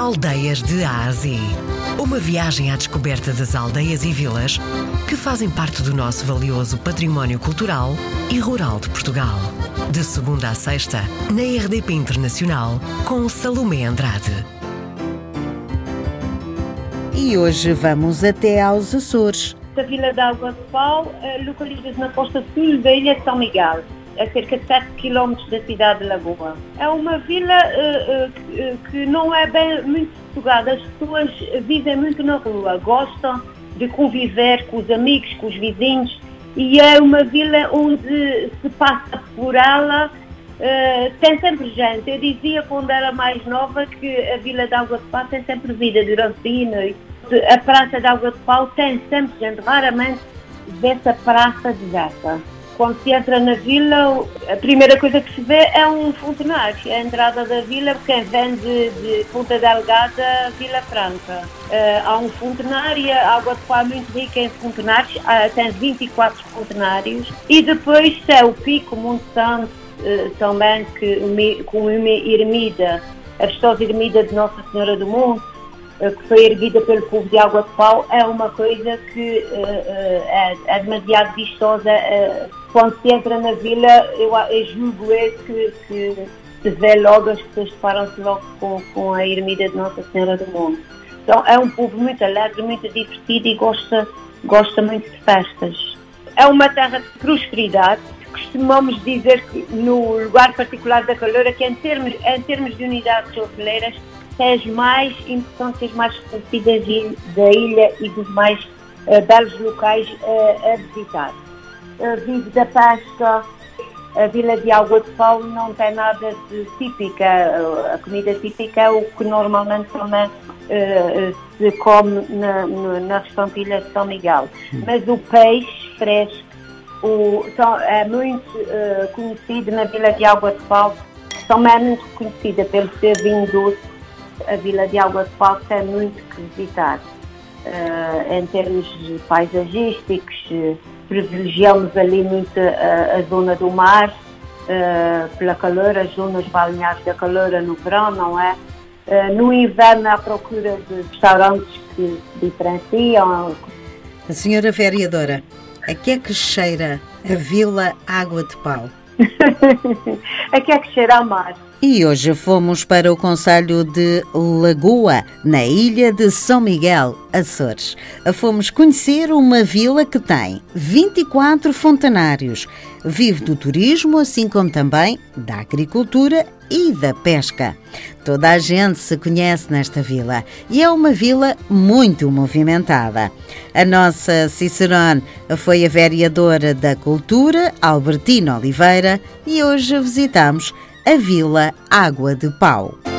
Aldeias de Ásia. Uma viagem à descoberta das aldeias e vilas que fazem parte do nosso valioso património cultural e rural de Portugal. De segunda a sexta, na RDP Internacional, com Salomé Andrade. E hoje vamos até aos Açores. A Vila de Água de Pau eh, localiza-se na costa sul da Ilha de São Miguel a cerca de 7 km da cidade de Lagoa. É uma vila uh, uh, que não é bem muito sugada, as pessoas vivem muito na rua, gostam de conviver com os amigos, com os vizinhos e é uma vila onde se passa por ela, uh, tem sempre gente. Eu dizia quando era mais nova que a Vila de Água de Pau tem sempre vida durante o dia e noite. A Praça de Água de Pau tem sempre gente, raramente dessa praça deserta quando se entra na vila, a primeira coisa que se vê é um fontenário. É a entrada da vila, quem vem de, de Ponta Delgada, Vila Franca. Uh, há um fontenário, a Água de Pá é muito rica em fontenários, uh, tem 24 fontenários. E depois é o Pico, Monte Santo, uh, também, que, com uma ermida, a vistosa ermida de Nossa Senhora do Monte, que foi erguida pelo povo de Água de Pau, é uma coisa que é, é, demasiado vistosa quando se entra na vila, eu, eu julgo é que, que se vê logo, as pessoas deparam-se logo com, com a ermida de Nossa Senhora do Mundo. Então é um povo muito alegre, muito divertido e gosta, gosta muito de festas. É uma terra de prosperidade. Costumamos dizer que no lugar particular da Caloura, que em termos, em termos de unidades hoteleiras, as mais importantes, as mais conhecidas da ilha e dos mais uh, belos locais uh, a visitar vive da pesca. A Vila de Água de Pau não tem nada de típica. A comida típica é o que normalmente também uh, se come na, na restaurante de São Miguel. Mas o peixe fresco o, é muito uh, conhecido na Vila de Água de Pau. Também é muito conhecida pelo seu vinho doce. A Vila de Água de Pau tem muito que visitar. Uh, em termos paisagísticos, privilegiamos ali muito a, a zona do mar, uh, pela calor, as zonas balneares da calor no verão, não é? Uh, no inverno, à procura de restaurantes que se diferenciam. A senhora vereadora, a que é que cheira a Vila Água de Pau? A que é que cheira a mar? E hoje fomos para o Conselho de Lagoa, na ilha de São Miguel, Açores. Fomos conhecer uma vila que tem 24 fontanários. Vive do turismo, assim como também da agricultura e da pesca. Toda a gente se conhece nesta vila e é uma vila muito movimentada. A nossa Cicerone foi a vereadora da Cultura, Albertina Oliveira, e hoje visitamos a Vila Água de Pau.